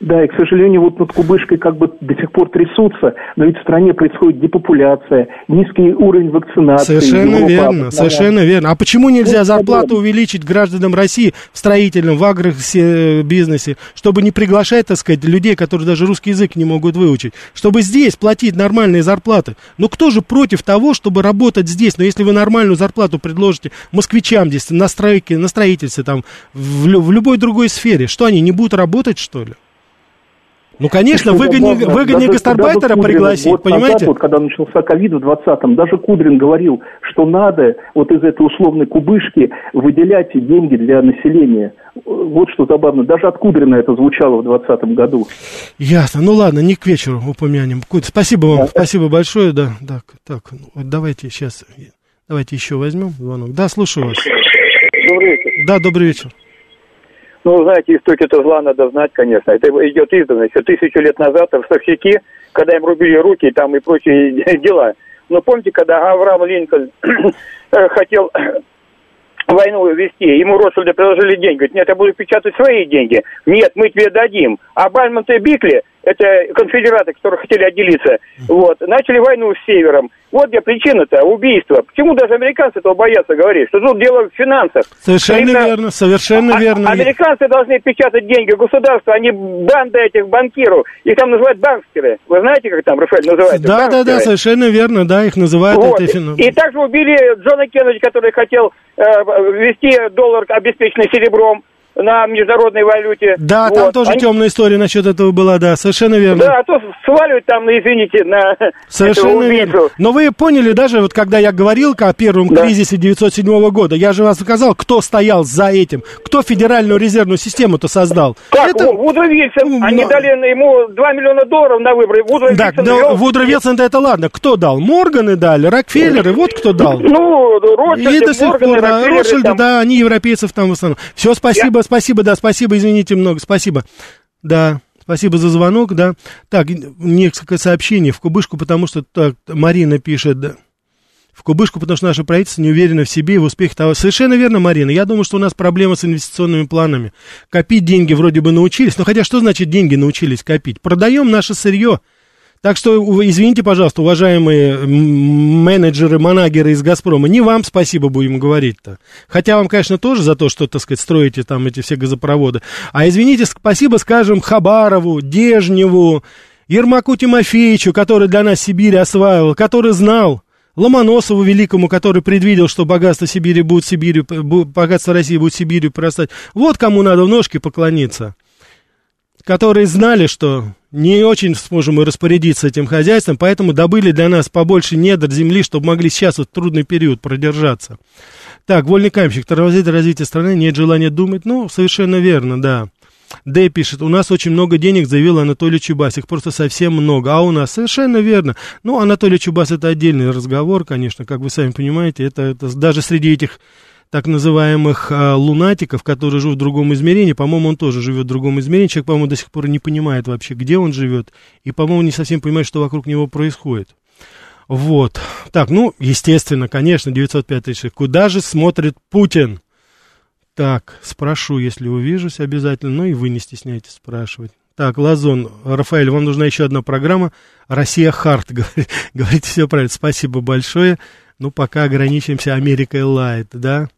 Да, и, к сожалению, вот над кубышкой как бы до сих пор трясутся, но ведь в стране происходит депопуляция, низкий уровень вакцинации. Совершенно Европа, верно, совершенно верно. А почему нельзя зарплату увеличить гражданам России в строительном, в агробизнесе, чтобы не приглашать, так сказать, людей, которые даже русский язык не могут выучить, чтобы здесь платить нормальные зарплаты? Ну кто же против того, чтобы работать здесь? Но если вы нормальную зарплату предложите москвичам здесь, на стройке, на строительстве, там, в, в любой другой сфере, что они не будут работать, что ли? Ну, конечно, выгони, выгони даже, гастарбайтера даже пригласить, вот понимаете? Назад, вот, когда начался ковид в 20-м, даже Кудрин говорил, что надо вот из этой условной кубышки выделять деньги для населения. Вот что забавно, даже от Кудрина это звучало в 2020 году. Ясно, ну ладно, не к вечеру упомянем. Спасибо вам, да, спасибо большое, да, так, так, вот давайте сейчас, давайте еще возьмем звонок. Да, слушаю вас. Добрый вечер. Да, добрый вечер. Ну, знаете, истоки-то зла надо знать, конечно. Это идет издавна. Еще тысячу лет назад в Савчаки, когда им рубили руки там и прочие дела. Но помните, когда Авраам Линкольн хотел войну вести, ему Ротшильды предложили деньги. Говорит, нет, я буду печатать свои деньги. Нет, мы тебе дадим. А Бальмонт и Бикли, это конфедераты, которые хотели отделиться, вот, начали войну с Севером. Вот где причина-то, убийство. Почему даже американцы этого боятся говорить? Что тут дело в финансах. Совершенно Именно... верно, совершенно а, верно. Американцы должны печатать деньги государства, а не банда этих банкиров. Их там называют банкстеры. Вы знаете, как там Рафаэль называется? Да, банкстеры. да, да, совершенно верно, да, их называют. Вот. Это... И также убили Джона Кеннеди, который хотел э, ввести доллар, обеспеченный серебром на международной валюте. Да, вот. там тоже Они... темная история насчет этого была, да, совершенно верно. Да, а то сваливают там, ну, извините, на Совершенно верно. Но вы поняли, даже вот когда я говорил о первом да. кризисе 907 года, я же вас сказал, кто стоял за этим, кто Федеральную резервную систему-то создал. Как? Это... Вудро Вильсон, они дали ему 2 миллиона долларов на выборы. Вудро да, Вильсон но Вудро Вильсон-то это ладно, кто дал? Морганы дали, Рокфеллеры, вот кто дал. Ну, Ротшильды, Морганы, Ротшильды, да, они европейцев там в основном. Все, спасибо, спасибо, да, спасибо, извините много, спасибо. Да, спасибо за звонок, да. Так, несколько сообщений в кубышку, потому что так, Марина пишет, да, в кубышку, потому что наше правительство не уверено в себе и в успехе того. Совершенно верно, Марина. Я думаю, что у нас проблема с инвестиционными планами. Копить деньги вроде бы научились, но хотя что значит деньги научились копить? Продаем наше сырье, так что, извините, пожалуйста, уважаемые менеджеры, манагеры из «Газпрома», не вам спасибо будем говорить-то. Хотя вам, конечно, тоже за то, что, так сказать, строите там эти все газопроводы. А извините, спасибо, скажем, Хабарову, Дежневу, Ермаку Тимофеевичу, который для нас Сибирь осваивал, который знал, Ломоносову великому, который предвидел, что богатство Сибири будет Сибирью, богатство России будет Сибирью прорастать. Вот кому надо в ножки поклониться которые знали, что не очень сможем мы распорядиться этим хозяйством, поэтому добыли для нас побольше недр земли, чтобы могли сейчас вот трудный период продержаться. Так, вольный каменщик, тормозит развитие страны, нет желания думать. Ну, совершенно верно, да. Д пишет, у нас очень много денег, заявил Анатолий Чубас, их просто совсем много, а у нас совершенно верно. Ну, Анатолий Чубас это отдельный разговор, конечно, как вы сами понимаете, это, это даже среди этих так называемых а, лунатиков, которые живут в другом измерении. По-моему, он тоже живет в другом измерении. Человек, по-моему, до сих пор не понимает вообще, где он живет. И, по-моему, не совсем понимает, что вокруг него происходит. Вот. Так, ну, естественно, конечно, 905 тысяч. Куда же смотрит Путин? Так, спрошу, если увижусь обязательно. Ну и вы не стесняйтесь спрашивать. Так, Лазон, Рафаэль, вам нужна еще одна программа. Россия Харт, говорите все правильно. Спасибо большое. Ну, пока ограничимся Америкой Лайт, да?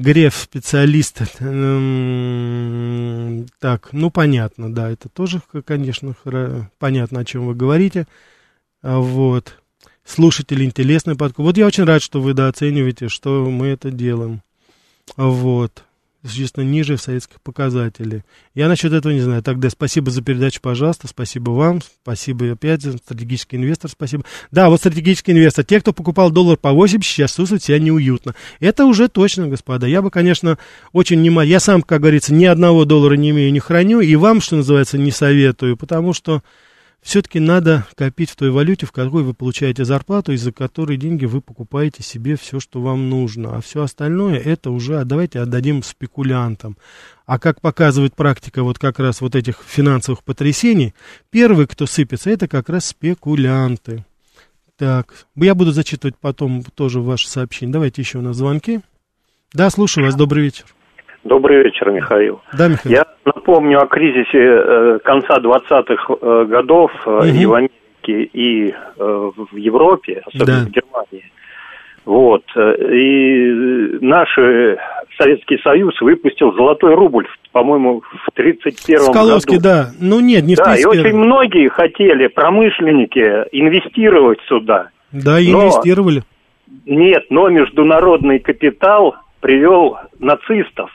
Греф специалист. Эм, так, ну понятно, да, это тоже, конечно, понятно, о чем вы говорите. А вот. Слушатели интересный подкаст. Вот я очень рад, что вы дооцениваете, что мы это делаем. Вот существенно ниже советских показателей. Я насчет этого не знаю. Тогда спасибо за передачу, пожалуйста. Спасибо вам. Спасибо опять стратегический инвестор. Спасибо. Да, вот стратегический инвестор. Те, кто покупал доллар по 80, сейчас чувствуют себя неуютно. Это уже точно, господа. Я бы, конечно, очень не... Я сам, как говорится, ни одного доллара не имею, не храню. И вам, что называется, не советую. Потому что все-таки надо копить в той валюте, в какой вы получаете зарплату, из-за которой деньги вы покупаете себе все, что вам нужно. А все остальное это уже давайте отдадим спекулянтам. А как показывает практика вот как раз вот этих финансовых потрясений, первый, кто сыпется, это как раз спекулянты. Так, я буду зачитывать потом тоже ваши сообщения. Давайте еще у нас звонки. Да, слушаю вас, добрый вечер. Добрый вечер, Михаил. Да, Михаил. Я напомню о кризисе э, конца 20-х э, годов угу. и в Америке, и в Европе, особенно да. в Германии. Вот. И наш Советский Союз выпустил золотой рубль, по-моему, в 31 году. Скаловский, да. Ну нет, не в 31 Да, и очень многие хотели, промышленники, инвестировать сюда. Да, и инвестировали. Нет, но международный капитал привел нацистов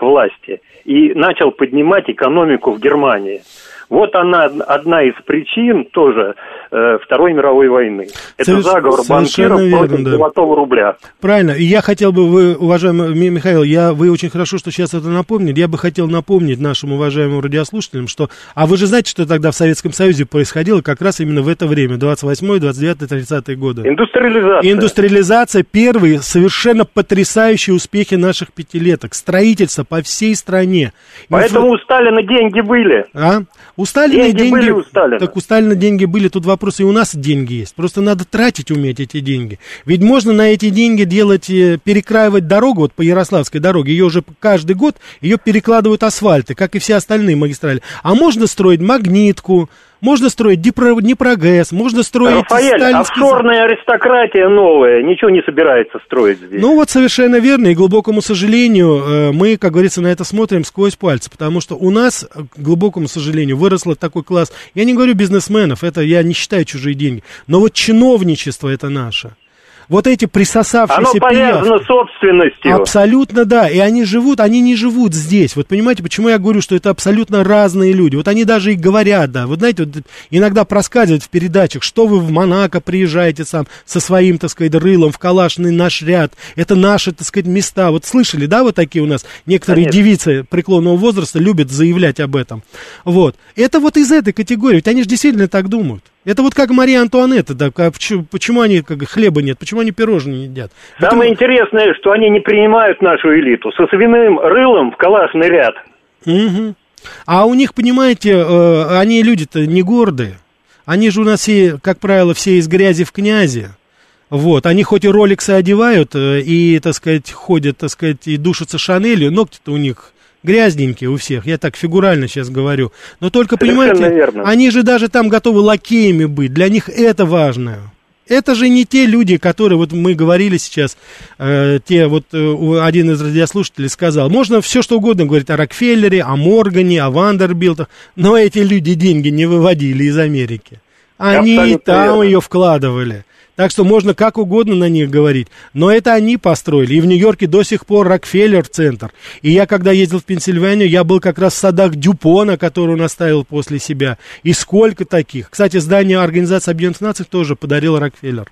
к власти и начал поднимать экономику в Германии. Вот она одна из причин тоже э, Второй мировой войны. Это Совер... заговор банкиров верно, против да. золотого рубля. Правильно. И я хотел бы, вы, уважаемый Михаил, я, вы очень хорошо, что сейчас это напомнили. Я бы хотел напомнить нашим уважаемым радиослушателям, что... А вы же знаете, что тогда в Советском Союзе происходило как раз именно в это время, 28 29 30 годы. Индустриализация. Индустриализация. Первые совершенно потрясающие успехи наших пятилеток. Строительство по всей стране. Поэтому Инфра... у Сталина деньги были. А? У Сталина деньги, деньги были у Сталина. Так у Сталина деньги были, тут вопрос, и у нас деньги есть. Просто надо тратить уметь эти деньги. Ведь можно на эти деньги делать, э, перекраивать дорогу, вот по Ярославской дороге, ее уже каждый год, ее перекладывают асфальты, как и все остальные магистрали. А можно строить магнитку, можно строить Днепро, Днепрогэс, можно строить... Рафаэль, сталинский... офшорная аристократия новая, ничего не собирается строить здесь. Ну вот совершенно верно, и глубокому сожалению, э, мы, как говорится, на это смотрим сквозь пальцы, потому что у нас, к глубокому сожалению, выросла такой класс, я не говорю бизнесменов, это я не считаю чужие деньги, но вот чиновничество это наше вот эти присосавшиеся Оно повязано пиявки, собственностью. Абсолютно да, и они живут, они не живут здесь. Вот понимаете, почему я говорю, что это абсолютно разные люди. Вот они даже и говорят, да, вот знаете, вот иногда проскальзывают в передачах, что вы в Монако приезжаете сам со своим, так сказать, рылом в калашный наш ряд, это наши, так сказать, места. Вот слышали, да, вот такие у нас некоторые Конечно. девицы преклонного возраста любят заявлять об этом. Вот. Это вот из этой категории, ведь они же действительно так думают. Это вот как Мария Антуанетта, да, почему, почему они как, хлеба нет, почему они пирожные не едят? Самое Это... интересное, что они не принимают нашу элиту. Со свиным рылом в калашный ряд. Угу. А у них, понимаете, э, они люди-то не гордые. Они же у нас все, как правило, все из грязи в князи. Вот, они хоть и роликсы одевают, э, и, так сказать, ходят, так сказать, и душатся Шанелью, ногти-то у них грязненькие у всех, я так фигурально сейчас говорю. Но только, Совершенно понимаете, верно. они же даже там готовы лакеями быть, для них это важно. Это же не те люди, которые, вот мы говорили сейчас, э, те, вот э, один из радиослушателей сказал, можно все что угодно говорить о Рокфеллере, о Моргане, о Вандербилтах, но эти люди деньги не выводили из Америки. Они Абсолютно там верно. ее вкладывали. Так что можно как угодно на них говорить. Но это они построили. И в Нью-Йорке до сих пор Рокфеллер-центр. И я, когда ездил в Пенсильванию, я был как раз в садах Дюпона, который он оставил после себя. И сколько таких. Кстати, здание Организации Объединенных Наций тоже подарил Рокфеллер.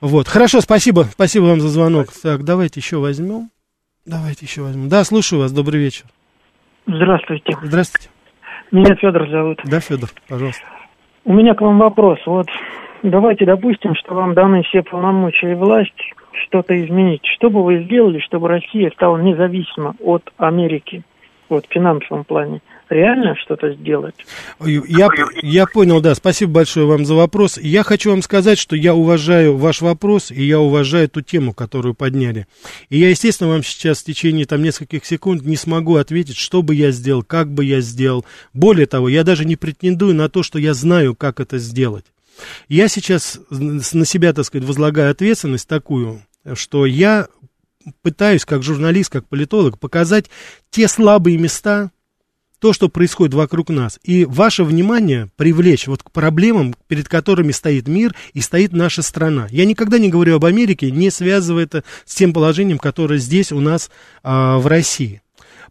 Вот. Хорошо, спасибо. Спасибо вам за звонок. Так, давайте еще возьмем. Давайте еще возьмем. Да, слушаю вас. Добрый вечер. Здравствуйте. Здравствуйте. Меня Федор зовут. Да, Федор, пожалуйста. У меня к вам вопрос. Вот давайте допустим, что вам даны все полномочия и власть что-то изменить. Что бы вы сделали, чтобы Россия стала независима от Америки, вот в финансовом плане? реально что-то сделать. Я, я понял, да, спасибо большое вам за вопрос. Я хочу вам сказать, что я уважаю ваш вопрос, и я уважаю ту тему, которую подняли. И я, естественно, вам сейчас в течение там нескольких секунд не смогу ответить, что бы я сделал, как бы я сделал. Более того, я даже не претендую на то, что я знаю, как это сделать. Я сейчас на себя, так сказать, возлагаю ответственность такую, что я пытаюсь, как журналист, как политолог, показать те слабые места, то, что происходит вокруг нас, и ваше внимание привлечь вот к проблемам, перед которыми стоит мир и стоит наша страна. Я никогда не говорю об Америке, не связывая это с тем положением, которое здесь у нас а, в России.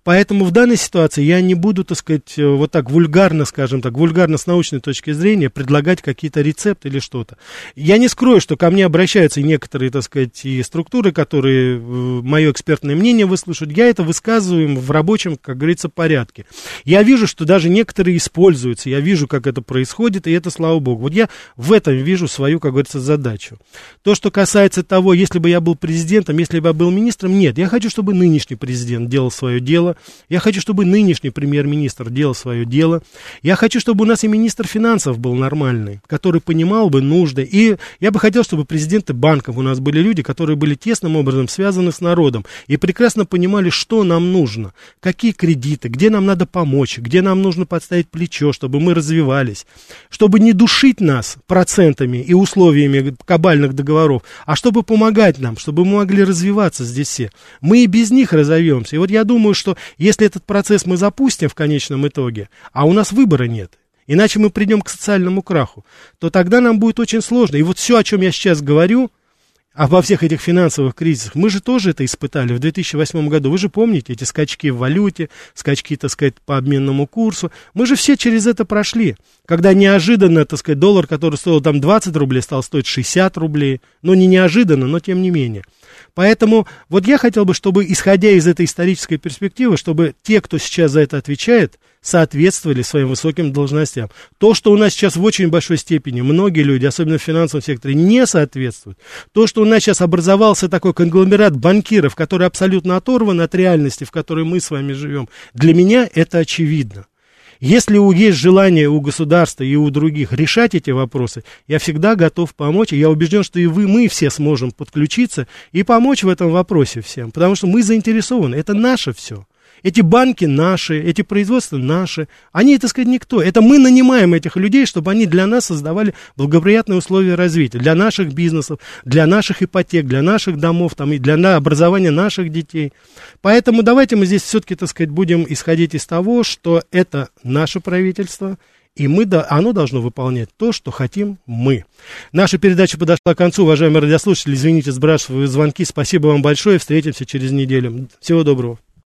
Поэтому в данной ситуации я не буду, так сказать, э, вот так вульгарно, скажем так, вульгарно с научной точки зрения предлагать какие-то рецепты или что-то. Я не скрою, что ко мне обращаются некоторые, так сказать, и структуры, которые э, мое экспертное мнение выслушают. Я это высказываю в рабочем, как говорится, порядке. Я вижу, что даже некоторые используются, я вижу, как это происходит, и это, слава богу. Вот я в этом вижу свою, как говорится, задачу. То, что касается того, если бы я был президентом, если бы я был министром, нет. Я хочу, чтобы нынешний президент делал свое дело, дело. Я хочу, чтобы нынешний премьер-министр делал свое дело. Я хочу, чтобы у нас и министр финансов был нормальный, который понимал бы нужды. И я бы хотел, чтобы президенты банков у нас были люди, которые были тесным образом связаны с народом и прекрасно понимали, что нам нужно, какие кредиты, где нам надо помочь, где нам нужно подставить плечо, чтобы мы развивались, чтобы не душить нас процентами и условиями кабальных договоров, а чтобы помогать нам, чтобы мы могли развиваться здесь все. Мы и без них разовьемся. И вот я думаю, что если этот процесс мы запустим в конечном итоге, а у нас выбора нет, иначе мы придем к социальному краху, то тогда нам будет очень сложно. И вот все, о чем я сейчас говорю, а во всех этих финансовых кризисах, мы же тоже это испытали в 2008 году. Вы же помните эти скачки в валюте, скачки, так сказать, по обменному курсу. Мы же все через это прошли. Когда неожиданно, так сказать, доллар, который стоил там 20 рублей, стал стоить 60 рублей. Ну, не неожиданно, но тем не менее. Поэтому вот я хотел бы, чтобы, исходя из этой исторической перспективы, чтобы те, кто сейчас за это отвечает, соответствовали своим высоким должностям. То, что у нас сейчас в очень большой степени многие люди, особенно в финансовом секторе, не соответствуют, то, что у нас сейчас образовался такой конгломерат банкиров, который абсолютно оторван от реальности, в которой мы с вами живем, для меня это очевидно. Если есть желание у государства и у других решать эти вопросы, я всегда готов помочь, и я убежден, что и вы, мы все сможем подключиться и помочь в этом вопросе всем, потому что мы заинтересованы, это наше все. Эти банки наши, эти производства наши. Они, так сказать, никто. Это мы нанимаем этих людей, чтобы они для нас создавали благоприятные условия развития. Для наших бизнесов, для наших ипотек, для наших домов, там, и для образования наших детей. Поэтому давайте мы здесь все-таки, так сказать, будем исходить из того, что это наше правительство, и мы, оно должно выполнять то, что хотим мы. Наша передача подошла к концу, уважаемые радиослушатели. Извините, сбрасываю звонки. Спасибо вам большое. Встретимся через неделю. Всего доброго.